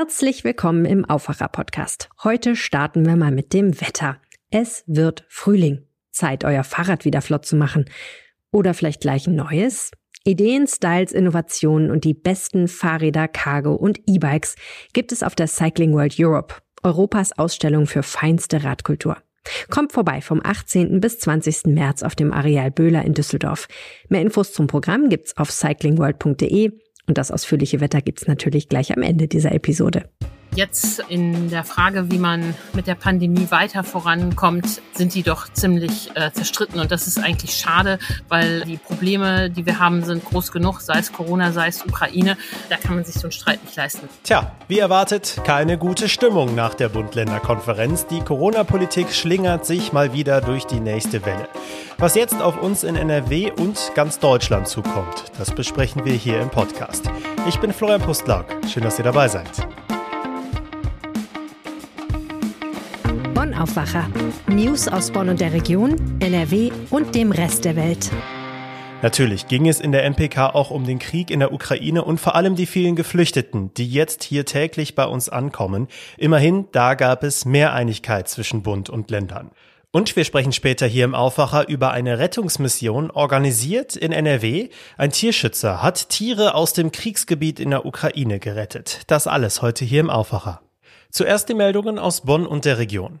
Herzlich willkommen im Aufwacher-Podcast. Heute starten wir mal mit dem Wetter. Es wird Frühling. Zeit, euer Fahrrad wieder flott zu machen. Oder vielleicht gleich ein neues? Ideen, Styles, Innovationen und die besten Fahrräder, Cargo und E-Bikes gibt es auf der Cycling World Europe, Europas Ausstellung für feinste Radkultur. Kommt vorbei vom 18. bis 20. März auf dem Areal Böhler in Düsseldorf. Mehr Infos zum Programm gibt's auf cyclingworld.de und das ausführliche Wetter gibt's natürlich gleich am Ende dieser Episode. Jetzt in der Frage, wie man mit der Pandemie weiter vorankommt, sind die doch ziemlich äh, zerstritten. Und das ist eigentlich schade, weil die Probleme, die wir haben, sind groß genug, sei es Corona, sei es Ukraine. Da kann man sich so einen Streit nicht leisten. Tja, wie erwartet, keine gute Stimmung nach der Bund-Länder-Konferenz. Die Corona-Politik schlingert sich mal wieder durch die nächste Welle. Was jetzt auf uns in NRW und ganz Deutschland zukommt, das besprechen wir hier im Podcast. Ich bin Florian Pustlauk. Schön, dass ihr dabei seid. Bonn Aufwacher. News aus Bonn und der Region, NRW und dem Rest der Welt. Natürlich ging es in der MPK auch um den Krieg in der Ukraine und vor allem die vielen Geflüchteten, die jetzt hier täglich bei uns ankommen. Immerhin, da gab es mehr Einigkeit zwischen Bund und Ländern. Und wir sprechen später hier im Aufwacher über eine Rettungsmission organisiert in NRW. Ein Tierschützer hat Tiere aus dem Kriegsgebiet in der Ukraine gerettet. Das alles heute hier im Aufwacher. Zuerst die Meldungen aus Bonn und der Region.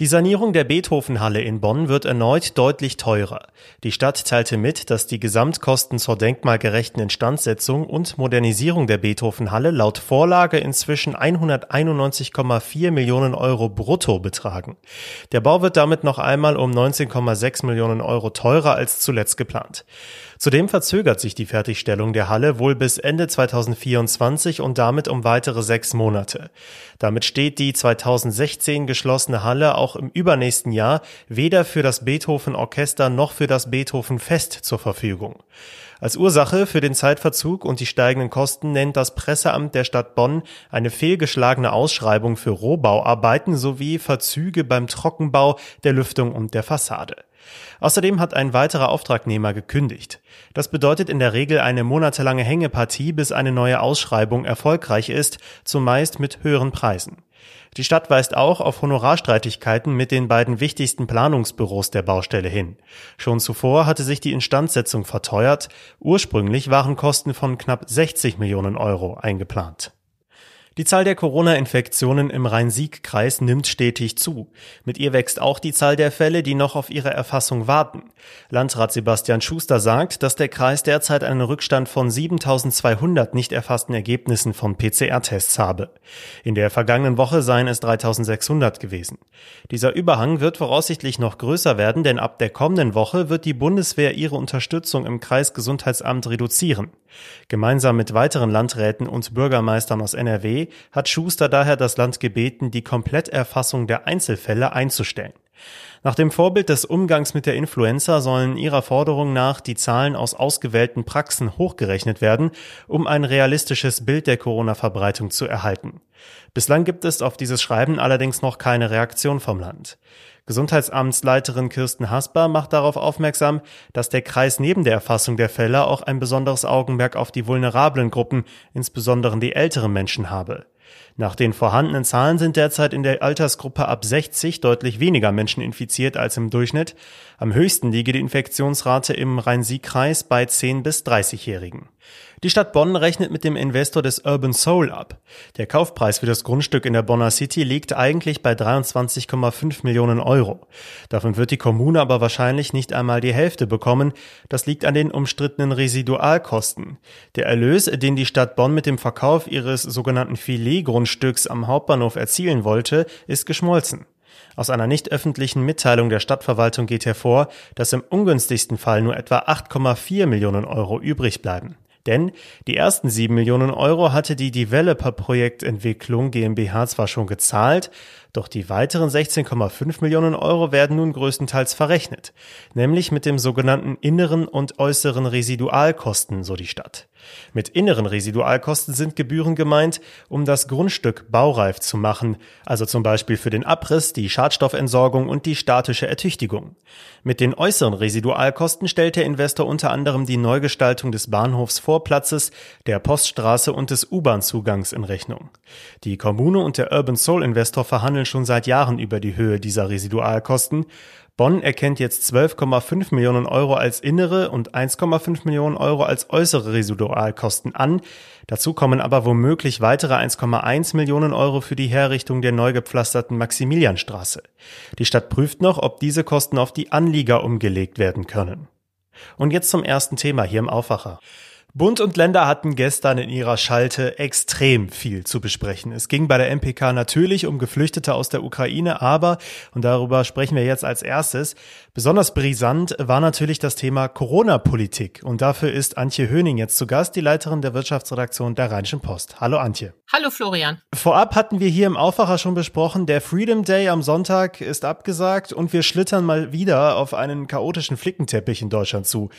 Die Sanierung der Beethovenhalle in Bonn wird erneut deutlich teurer. Die Stadt teilte mit, dass die Gesamtkosten zur denkmalgerechten Instandsetzung und Modernisierung der Beethovenhalle laut Vorlage inzwischen 191,4 Millionen Euro brutto betragen. Der Bau wird damit noch einmal um 19,6 Millionen Euro teurer als zuletzt geplant. Zudem verzögert sich die Fertigstellung der Halle wohl bis Ende 2024 und damit um weitere sechs Monate. Damit steht die 2016 geschlossene Halle auch im übernächsten Jahr weder für das Beethoven Orchester noch für das Beethoven Fest zur Verfügung. Als Ursache für den Zeitverzug und die steigenden Kosten nennt das Presseamt der Stadt Bonn eine fehlgeschlagene Ausschreibung für Rohbauarbeiten sowie Verzüge beim Trockenbau, der Lüftung und der Fassade. Außerdem hat ein weiterer Auftragnehmer gekündigt. Das bedeutet in der Regel eine monatelange Hängepartie, bis eine neue Ausschreibung erfolgreich ist, zumeist mit höheren Preisen. Die Stadt weist auch auf Honorarstreitigkeiten mit den beiden wichtigsten Planungsbüros der Baustelle hin. Schon zuvor hatte sich die Instandsetzung verteuert. Ursprünglich waren Kosten von knapp 60 Millionen Euro eingeplant. Die Zahl der Corona-Infektionen im Rhein-Sieg-Kreis nimmt stetig zu. Mit ihr wächst auch die Zahl der Fälle, die noch auf ihre Erfassung warten. Landrat Sebastian Schuster sagt, dass der Kreis derzeit einen Rückstand von 7200 nicht erfassten Ergebnissen von PCR-Tests habe. In der vergangenen Woche seien es 3600 gewesen. Dieser Überhang wird voraussichtlich noch größer werden, denn ab der kommenden Woche wird die Bundeswehr ihre Unterstützung im Kreisgesundheitsamt reduzieren. Gemeinsam mit weiteren Landräten und Bürgermeistern aus NRW hat Schuster daher das Land gebeten, die Kompletterfassung der Einzelfälle einzustellen. Nach dem Vorbild des Umgangs mit der Influenza sollen ihrer Forderung nach die Zahlen aus ausgewählten Praxen hochgerechnet werden, um ein realistisches Bild der Corona-Verbreitung zu erhalten. Bislang gibt es auf dieses Schreiben allerdings noch keine Reaktion vom Land. Gesundheitsamtsleiterin Kirsten Hasper macht darauf aufmerksam, dass der Kreis neben der Erfassung der Fälle auch ein besonderes Augenmerk auf die vulnerablen Gruppen, insbesondere die älteren Menschen habe. Nach den vorhandenen Zahlen sind derzeit in der Altersgruppe ab 60 deutlich weniger Menschen infiziert als im Durchschnitt. Am höchsten liege die Infektionsrate im Rhein-Sieg-Kreis bei 10 bis 30-Jährigen. Die Stadt Bonn rechnet mit dem Investor des Urban Soul ab. Der Kaufpreis für das Grundstück in der Bonner City liegt eigentlich bei 23,5 Millionen Euro. Davon wird die Kommune aber wahrscheinlich nicht einmal die Hälfte bekommen. Das liegt an den umstrittenen Residualkosten. Der Erlös, den die Stadt Bonn mit dem Verkauf ihres sogenannten Filetgrundstücks am Hauptbahnhof erzielen wollte, ist geschmolzen. Aus einer nicht öffentlichen Mitteilung der Stadtverwaltung geht hervor, dass im ungünstigsten Fall nur etwa 8,4 Millionen Euro übrig bleiben. Denn die ersten sieben Millionen Euro hatte die Developer Projektentwicklung GmbH zwar schon gezahlt, Doch die weiteren 16,5 Millionen Euro werden nun größtenteils verrechnet, nämlich mit dem sogenannten inneren und äußeren Residualkosten, so die Stadt. Mit inneren Residualkosten sind Gebühren gemeint, um das Grundstück baureif zu machen, also zum Beispiel für den Abriss, die Schadstoffentsorgung und die statische Ertüchtigung. Mit den äußeren Residualkosten stellt der Investor unter anderem die Neugestaltung des Bahnhofsvorplatzes, der Poststraße und des U-Bahn-Zugangs in Rechnung. Die Kommune und der Urban Soul Investor verhandeln schon seit Jahren über die Höhe dieser Residualkosten Bonn erkennt jetzt 12,5 Millionen Euro als innere und 1,5 Millionen Euro als äußere Residualkosten an. Dazu kommen aber womöglich weitere 1,1 Millionen Euro für die Herrichtung der neu gepflasterten Maximilianstraße. Die Stadt prüft noch, ob diese Kosten auf die Anlieger umgelegt werden können. Und jetzt zum ersten Thema hier im Aufwacher. Bund und Länder hatten gestern in ihrer Schalte extrem viel zu besprechen. Es ging bei der MPK natürlich um Geflüchtete aus der Ukraine, aber, und darüber sprechen wir jetzt als erstes, besonders brisant war natürlich das Thema Corona-Politik. Und dafür ist Antje Höning jetzt zu Gast, die Leiterin der Wirtschaftsredaktion der Rheinischen Post. Hallo Antje. Hallo Florian. Vorab hatten wir hier im Aufwacher schon besprochen, der Freedom Day am Sonntag ist abgesagt und wir schlittern mal wieder auf einen chaotischen Flickenteppich in Deutschland zu.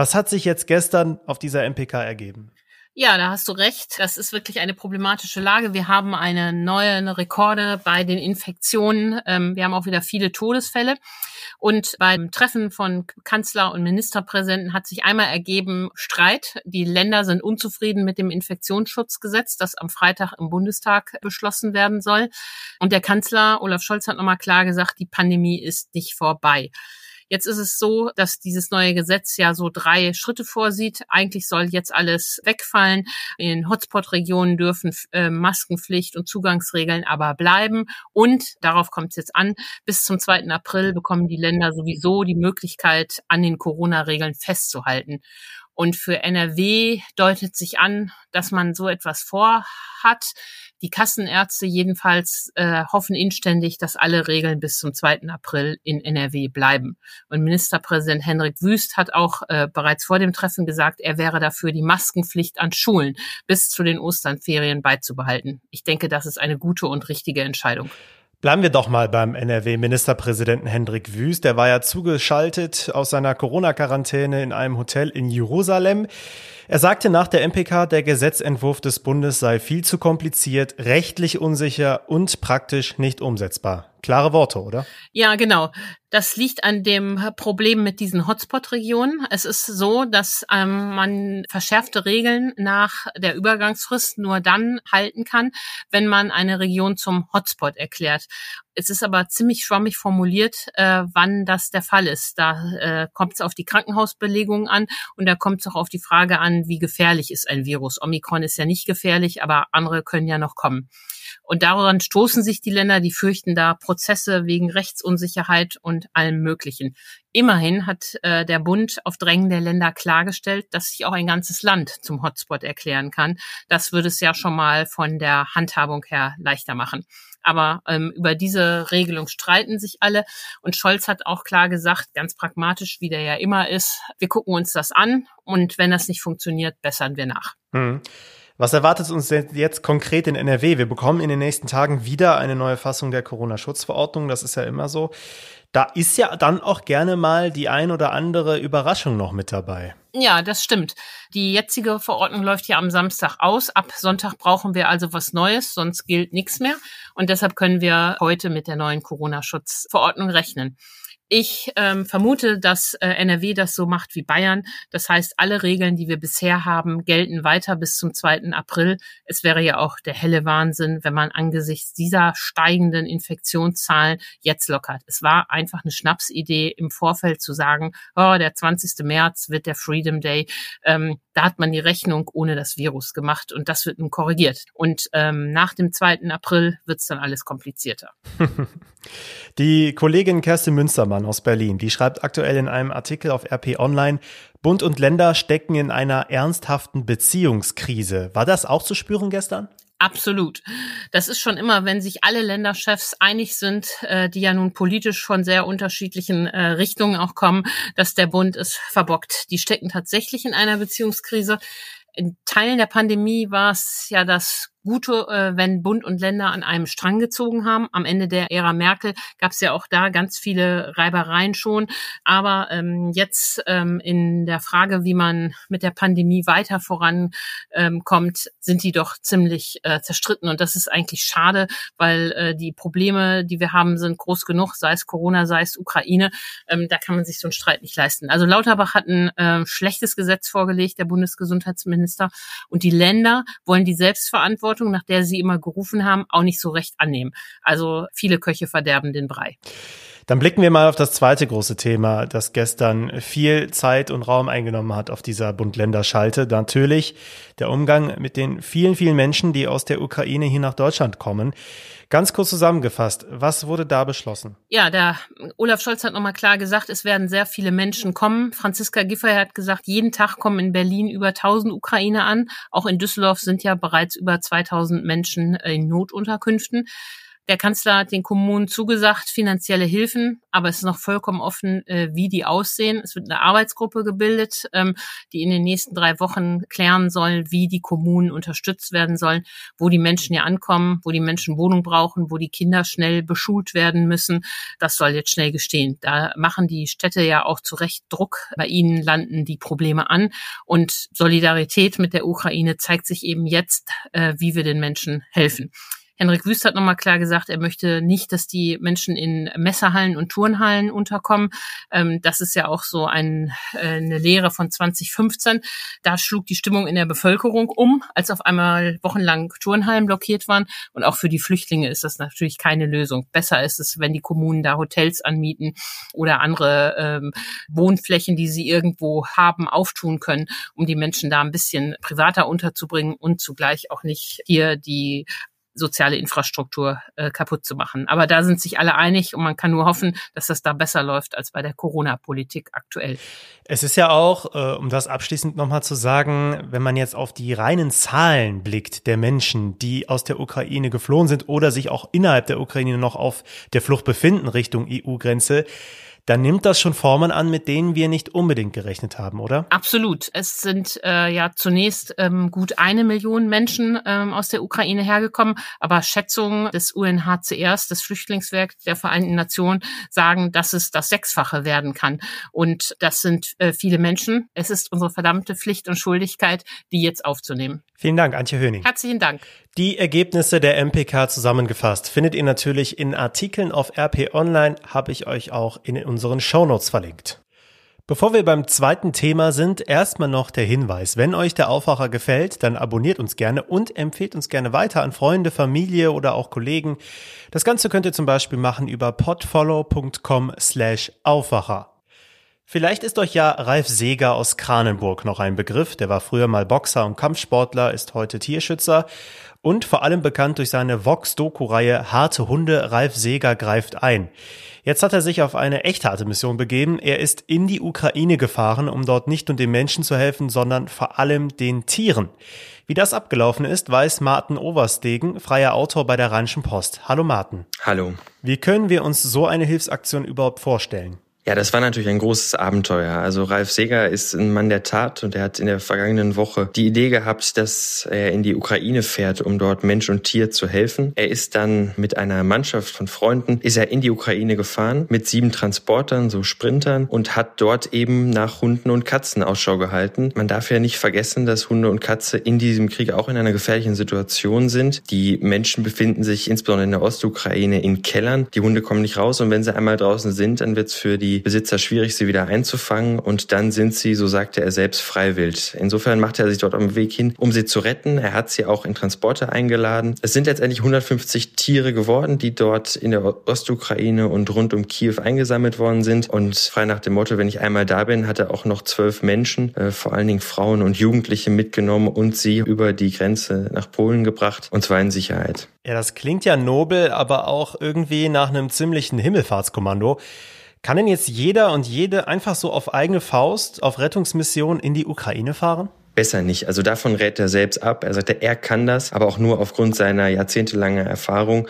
Was hat sich jetzt gestern auf dieser MPK ergeben? Ja, da hast du recht. Das ist wirklich eine problematische Lage. Wir haben eine neue Rekorde bei den Infektionen. Ähm, wir haben auch wieder viele Todesfälle. Und beim Treffen von Kanzler und Ministerpräsidenten hat sich einmal ergeben Streit. Die Länder sind unzufrieden mit dem Infektionsschutzgesetz, das am Freitag im Bundestag beschlossen werden soll. Und der Kanzler Olaf Scholz hat nochmal klar gesagt, die Pandemie ist nicht vorbei. Jetzt ist es so, dass dieses neue Gesetz ja so drei Schritte vorsieht. Eigentlich soll jetzt alles wegfallen. In Hotspot-Regionen dürfen äh, Maskenpflicht und Zugangsregeln aber bleiben. Und darauf kommt es jetzt an, bis zum 2. April bekommen die Länder sowieso die Möglichkeit, an den Corona-Regeln festzuhalten. Und für NRW deutet sich an, dass man so etwas vorhat. Die Kassenärzte jedenfalls äh, hoffen inständig, dass alle Regeln bis zum 2. April in NRW bleiben. Und Ministerpräsident Henrik Wüst hat auch äh, bereits vor dem Treffen gesagt, er wäre dafür, die Maskenpflicht an Schulen bis zu den Osternferien beizubehalten. Ich denke, das ist eine gute und richtige Entscheidung. Bleiben wir doch mal beim NRW-Ministerpräsidenten Hendrik Wüst. Der war ja zugeschaltet aus seiner Corona-Quarantäne in einem Hotel in Jerusalem. Er sagte nach der MPK, der Gesetzentwurf des Bundes sei viel zu kompliziert, rechtlich unsicher und praktisch nicht umsetzbar. Klare Worte, oder? Ja, genau. Das liegt an dem Problem mit diesen Hotspot-Regionen. Es ist so, dass ähm, man verschärfte Regeln nach der Übergangsfrist nur dann halten kann, wenn man eine Region zum Hotspot erklärt. Es ist aber ziemlich schwammig formuliert, äh, wann das der Fall ist. Da äh, kommt es auf die Krankenhausbelegung an und da kommt es auch auf die Frage an, wie gefährlich ist ein Virus. Omikron ist ja nicht gefährlich, aber andere können ja noch kommen. Und daran stoßen sich die Länder, die fürchten da Prozesse wegen Rechtsunsicherheit und allem Möglichen. Immerhin hat äh, der Bund auf Drängen der Länder klargestellt, dass sich auch ein ganzes Land zum Hotspot erklären kann. Das würde es ja schon mal von der Handhabung her leichter machen. Aber ähm, über diese Regelung streiten sich alle. Und Scholz hat auch klar gesagt, ganz pragmatisch, wie der ja immer ist, wir gucken uns das an und wenn das nicht funktioniert, bessern wir nach. Mhm. Was erwartet uns jetzt konkret in NRW? Wir bekommen in den nächsten Tagen wieder eine neue Fassung der Corona-Schutzverordnung. Das ist ja immer so. Da ist ja dann auch gerne mal die ein oder andere Überraschung noch mit dabei. Ja, das stimmt. Die jetzige Verordnung läuft ja am Samstag aus. Ab Sonntag brauchen wir also was Neues, sonst gilt nichts mehr. Und deshalb können wir heute mit der neuen Corona-Schutzverordnung rechnen. Ich ähm, vermute, dass äh, NRW das so macht wie Bayern. Das heißt, alle Regeln, die wir bisher haben, gelten weiter bis zum 2. April. Es wäre ja auch der helle Wahnsinn, wenn man angesichts dieser steigenden Infektionszahlen jetzt lockert. Es war einfach eine Schnapsidee im Vorfeld zu sagen, oh, der 20. März wird der Freedom Day. Ähm, da hat man die Rechnung ohne das Virus gemacht und das wird nun korrigiert. Und ähm, nach dem 2. April wird es dann alles komplizierter. Die Kollegin Kerstin Münstermann aus Berlin, die schreibt aktuell in einem Artikel auf RP Online, Bund und Länder stecken in einer ernsthaften Beziehungskrise. War das auch zu spüren gestern? Absolut. Das ist schon immer, wenn sich alle Länderchefs einig sind, äh, die ja nun politisch von sehr unterschiedlichen äh, Richtungen auch kommen, dass der Bund es verbockt. Die stecken tatsächlich in einer Beziehungskrise. In Teilen der Pandemie war es ja das gut, äh, wenn Bund und Länder an einem Strang gezogen haben. Am Ende der Ära Merkel gab es ja auch da ganz viele Reibereien schon. Aber ähm, jetzt ähm, in der Frage, wie man mit der Pandemie weiter vorankommt, ähm, sind die doch ziemlich äh, zerstritten. Und das ist eigentlich schade, weil äh, die Probleme, die wir haben, sind groß genug, sei es Corona, sei es Ukraine. Ähm, da kann man sich so einen Streit nicht leisten. Also Lauterbach hat ein äh, schlechtes Gesetz vorgelegt, der Bundesgesundheitsminister. Und die Länder wollen die Selbstverantwortung, nach der sie immer gerufen haben, auch nicht so recht annehmen. Also viele Köche verderben den Brei. Dann blicken wir mal auf das zweite große Thema, das gestern viel Zeit und Raum eingenommen hat auf dieser Bund-Länder-Schalte. Natürlich der Umgang mit den vielen, vielen Menschen, die aus der Ukraine hier nach Deutschland kommen. Ganz kurz zusammengefasst, was wurde da beschlossen? Ja, der Olaf Scholz hat nochmal klar gesagt, es werden sehr viele Menschen kommen. Franziska Giffey hat gesagt, jeden Tag kommen in Berlin über 1000 Ukrainer an. Auch in Düsseldorf sind ja bereits über 2000 Menschen in Notunterkünften. Der Kanzler hat den Kommunen zugesagt, finanzielle Hilfen, aber es ist noch vollkommen offen, äh, wie die aussehen. Es wird eine Arbeitsgruppe gebildet, ähm, die in den nächsten drei Wochen klären soll, wie die Kommunen unterstützt werden sollen, wo die Menschen ja ankommen, wo die Menschen Wohnung brauchen, wo die Kinder schnell beschult werden müssen. Das soll jetzt schnell gestehen. Da machen die Städte ja auch zu Recht Druck. Bei ihnen landen die Probleme an. Und Solidarität mit der Ukraine zeigt sich eben jetzt, äh, wie wir den Menschen helfen. Henrik Wüst hat nochmal klar gesagt, er möchte nicht, dass die Menschen in Messerhallen und Turnhallen unterkommen. Ähm, das ist ja auch so ein, äh, eine Lehre von 2015. Da schlug die Stimmung in der Bevölkerung um, als auf einmal wochenlang Turnhallen blockiert waren. Und auch für die Flüchtlinge ist das natürlich keine Lösung. Besser ist es, wenn die Kommunen da Hotels anmieten oder andere ähm, Wohnflächen, die sie irgendwo haben, auftun können, um die Menschen da ein bisschen privater unterzubringen und zugleich auch nicht hier die soziale Infrastruktur äh, kaputt zu machen. Aber da sind sich alle einig und man kann nur hoffen, dass das da besser läuft als bei der Corona-Politik aktuell. Es ist ja auch, äh, um das abschließend nochmal zu sagen, wenn man jetzt auf die reinen Zahlen blickt der Menschen, die aus der Ukraine geflohen sind oder sich auch innerhalb der Ukraine noch auf der Flucht befinden Richtung EU-Grenze, dann nimmt das schon Formen an, mit denen wir nicht unbedingt gerechnet haben, oder? Absolut. Es sind äh, ja zunächst ähm, gut eine Million Menschen ähm, aus der Ukraine hergekommen, aber Schätzungen des UNHCRs, des Flüchtlingswerks der Vereinten Nationen, sagen, dass es das Sechsfache werden kann. Und das sind äh, viele Menschen. Es ist unsere verdammte Pflicht und Schuldigkeit, die jetzt aufzunehmen. Vielen Dank, Antje Höning. Herzlichen Dank. Die Ergebnisse der MPK zusammengefasst findet ihr natürlich in Artikeln auf RP Online, habe ich euch auch in unseren Shownotes verlinkt. Bevor wir beim zweiten Thema sind, erstmal noch der Hinweis. Wenn euch der Aufwacher gefällt, dann abonniert uns gerne und empfehlt uns gerne weiter an Freunde, Familie oder auch Kollegen. Das Ganze könnt ihr zum Beispiel machen über podfollow.com slash Aufwacher. Vielleicht ist euch ja Ralf Seeger aus Kranenburg noch ein Begriff. Der war früher mal Boxer und Kampfsportler, ist heute Tierschützer und vor allem bekannt durch seine Vox-Doku-Reihe Harte Hunde, Ralf Seeger greift ein. Jetzt hat er sich auf eine echt harte Mission begeben. Er ist in die Ukraine gefahren, um dort nicht nur den Menschen zu helfen, sondern vor allem den Tieren. Wie das abgelaufen ist, weiß Martin Overstegen, freier Autor bei der Rheinischen Post. Hallo Martin. Hallo. Wie können wir uns so eine Hilfsaktion überhaupt vorstellen? Ja, das war natürlich ein großes Abenteuer. Also Ralf Seger ist ein Mann der Tat und er hat in der vergangenen Woche die Idee gehabt, dass er in die Ukraine fährt, um dort Mensch und Tier zu helfen. Er ist dann mit einer Mannschaft von Freunden, ist er in die Ukraine gefahren mit sieben Transportern, so Sprintern und hat dort eben nach Hunden und Katzen Ausschau gehalten. Man darf ja nicht vergessen, dass Hunde und Katze in diesem Krieg auch in einer gefährlichen Situation sind. Die Menschen befinden sich insbesondere in der Ostukraine in Kellern. Die Hunde kommen nicht raus und wenn sie einmal draußen sind, dann wird es für die die Besitzer schwierig, sie wieder einzufangen und dann sind sie, so sagte er selbst, freiwillig. Insofern macht er sich dort auf den Weg hin, um sie zu retten. Er hat sie auch in Transporte eingeladen. Es sind letztendlich 150 Tiere geworden, die dort in der Ostukraine und rund um Kiew eingesammelt worden sind. Und frei nach dem Motto, wenn ich einmal da bin, hat er auch noch zwölf Menschen, äh, vor allen Dingen Frauen und Jugendliche mitgenommen und sie über die Grenze nach Polen gebracht, und zwar in Sicherheit. Ja, das klingt ja nobel, aber auch irgendwie nach einem ziemlichen Himmelfahrtskommando. Kann denn jetzt jeder und jede einfach so auf eigene Faust auf Rettungsmission in die Ukraine fahren? Besser nicht. Also davon rät er selbst ab. Er sagte, er kann das, aber auch nur aufgrund seiner jahrzehntelangen Erfahrung.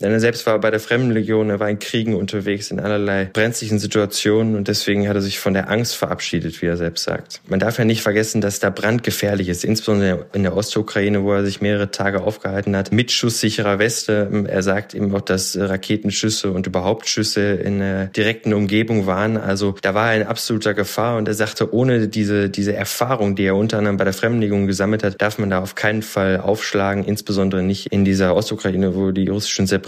Denn er selbst war bei der Fremdenlegion, er war in Kriegen unterwegs, in allerlei brenzlichen Situationen und deswegen hat er sich von der Angst verabschiedet, wie er selbst sagt. Man darf ja nicht vergessen, dass da brandgefährlich ist, insbesondere in der Ostukraine, wo er sich mehrere Tage aufgehalten hat, mit schusssicherer Weste. Er sagt eben auch, dass Raketenschüsse und überhaupt Schüsse in der direkten Umgebung waren. Also da war er in absoluter Gefahr und er sagte, ohne diese, diese Erfahrung, die er unter anderem bei der Fremdenlegung gesammelt hat, darf man da auf keinen Fall aufschlagen, insbesondere nicht in dieser Ostukraine, wo die russischen Separatisten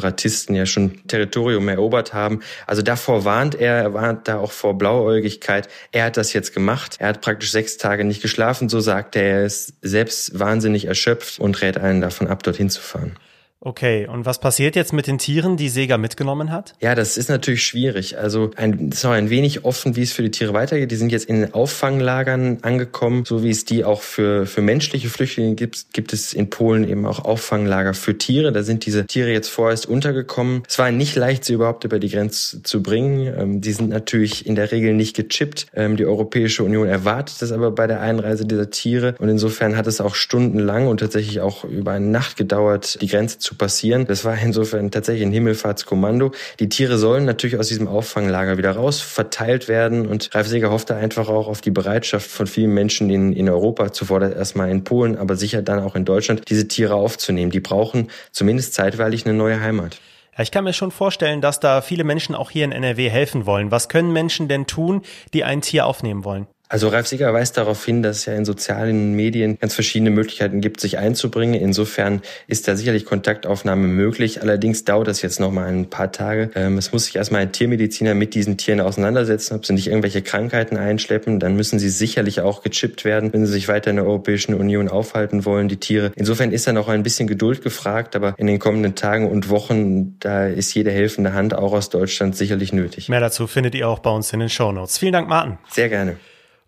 ja schon Territorium erobert haben. Also davor warnt er, er warnt da auch vor Blauäugigkeit. Er hat das jetzt gemacht. Er hat praktisch sechs Tage nicht geschlafen, so sagt er. Er ist selbst wahnsinnig erschöpft und rät einen davon ab, dorthin zu fahren. Okay, und was passiert jetzt mit den Tieren, die Sega mitgenommen hat? Ja, das ist natürlich schwierig. Also ein, ist noch ein wenig offen, wie es für die Tiere weitergeht. Die sind jetzt in den Auffanglagern angekommen, so wie es die auch für, für menschliche Flüchtlinge gibt, gibt es in Polen eben auch Auffanglager für Tiere. Da sind diese Tiere jetzt vorerst untergekommen. Es war nicht leicht, sie überhaupt über die Grenze zu bringen. Ähm, die sind natürlich in der Regel nicht gechippt. Ähm, die Europäische Union erwartet das aber bei der Einreise dieser Tiere. Und insofern hat es auch stundenlang und tatsächlich auch über eine Nacht gedauert, die Grenze zu zu passieren. Das war insofern tatsächlich ein Himmelfahrtskommando. Die Tiere sollen natürlich aus diesem Auffanglager wieder raus verteilt werden und Ralf Seger hoffte einfach auch auf die Bereitschaft von vielen Menschen in, in Europa, zuvor erstmal in Polen, aber sicher dann auch in Deutschland, diese Tiere aufzunehmen. Die brauchen zumindest zeitweilig eine neue Heimat. Ja, ich kann mir schon vorstellen, dass da viele Menschen auch hier in NRW helfen wollen. Was können Menschen denn tun, die ein Tier aufnehmen wollen? Also Ralf Sieger weist darauf hin, dass es ja in sozialen Medien ganz verschiedene Möglichkeiten gibt, sich einzubringen. Insofern ist da sicherlich Kontaktaufnahme möglich. Allerdings dauert das jetzt noch mal ein paar Tage. Ähm, es muss sich erstmal ein Tiermediziner mit diesen Tieren auseinandersetzen, ob sie nicht irgendwelche Krankheiten einschleppen. Dann müssen sie sicherlich auch gechippt werden, wenn sie sich weiter in der Europäischen Union aufhalten wollen, die Tiere. Insofern ist da noch ein bisschen Geduld gefragt, aber in den kommenden Tagen und Wochen, da ist jede helfende Hand auch aus Deutschland sicherlich nötig. Mehr dazu findet ihr auch bei uns in den Show Notes. Vielen Dank, Martin. Sehr gerne.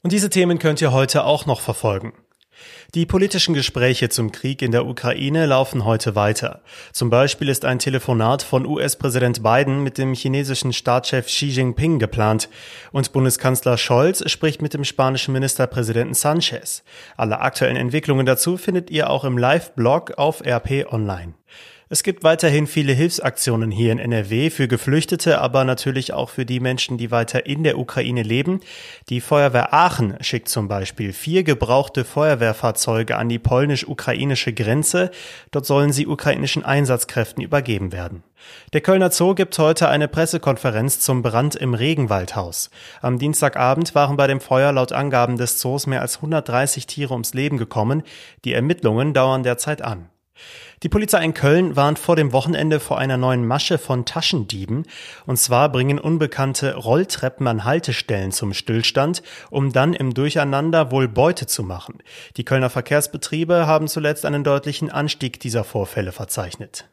Und diese Themen könnt ihr heute auch noch verfolgen. Die politischen Gespräche zum Krieg in der Ukraine laufen heute weiter. Zum Beispiel ist ein Telefonat von US-Präsident Biden mit dem chinesischen Staatschef Xi Jinping geplant und Bundeskanzler Scholz spricht mit dem spanischen Ministerpräsidenten Sanchez. Alle aktuellen Entwicklungen dazu findet ihr auch im Live-Blog auf RP Online. Es gibt weiterhin viele Hilfsaktionen hier in NRW für Geflüchtete, aber natürlich auch für die Menschen, die weiter in der Ukraine leben. Die Feuerwehr Aachen schickt zum Beispiel vier gebrauchte Feuerwehrfahrzeuge an die polnisch-ukrainische Grenze. Dort sollen sie ukrainischen Einsatzkräften übergeben werden. Der Kölner Zoo gibt heute eine Pressekonferenz zum Brand im Regenwaldhaus. Am Dienstagabend waren bei dem Feuer laut Angaben des Zoos mehr als 130 Tiere ums Leben gekommen. Die Ermittlungen dauern derzeit an. Die Polizei in Köln warnt vor dem Wochenende vor einer neuen Masche von Taschendieben. Und zwar bringen Unbekannte Rolltreppen an Haltestellen zum Stillstand, um dann im Durcheinander wohl Beute zu machen. Die Kölner Verkehrsbetriebe haben zuletzt einen deutlichen Anstieg dieser Vorfälle verzeichnet.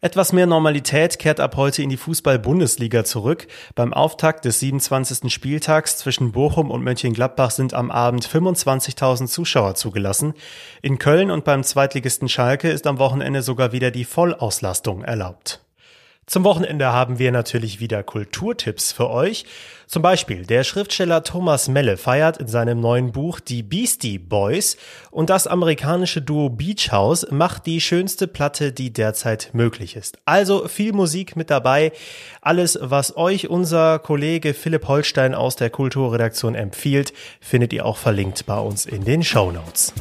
Etwas mehr Normalität kehrt ab heute in die Fußball-Bundesliga zurück. Beim Auftakt des 27. Spieltags zwischen Bochum und Mönchengladbach sind am Abend 25.000 Zuschauer zugelassen. In Köln und beim Zweitligisten Schalke ist am Wochenende sogar wieder die Vollauslastung erlaubt. Zum Wochenende haben wir natürlich wieder Kulturtipps für euch. Zum Beispiel der Schriftsteller Thomas Melle feiert in seinem neuen Buch Die Beastie Boys und das amerikanische Duo Beach House macht die schönste Platte, die derzeit möglich ist. Also viel Musik mit dabei. Alles, was euch unser Kollege Philipp Holstein aus der Kulturredaktion empfiehlt, findet ihr auch verlinkt bei uns in den Show Notes.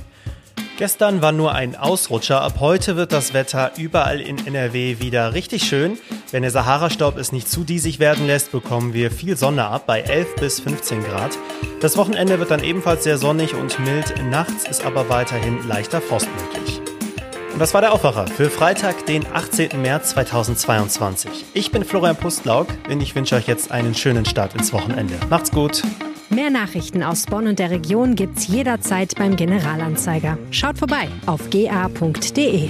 Gestern war nur ein Ausrutscher, ab heute wird das Wetter überall in NRW wieder richtig schön. Wenn der Sahara-Staub es nicht zu diesig werden lässt, bekommen wir viel Sonne ab bei 11 bis 15 Grad. Das Wochenende wird dann ebenfalls sehr sonnig und mild, nachts ist aber weiterhin leichter Frost möglich. Und das war der Aufwacher für Freitag, den 18. März 2022. Ich bin Florian Pustlauk und ich wünsche euch jetzt einen schönen Start ins Wochenende. Macht's gut! Mehr Nachrichten aus Bonn und der Region gibt's jederzeit beim Generalanzeiger. Schaut vorbei auf ga.de.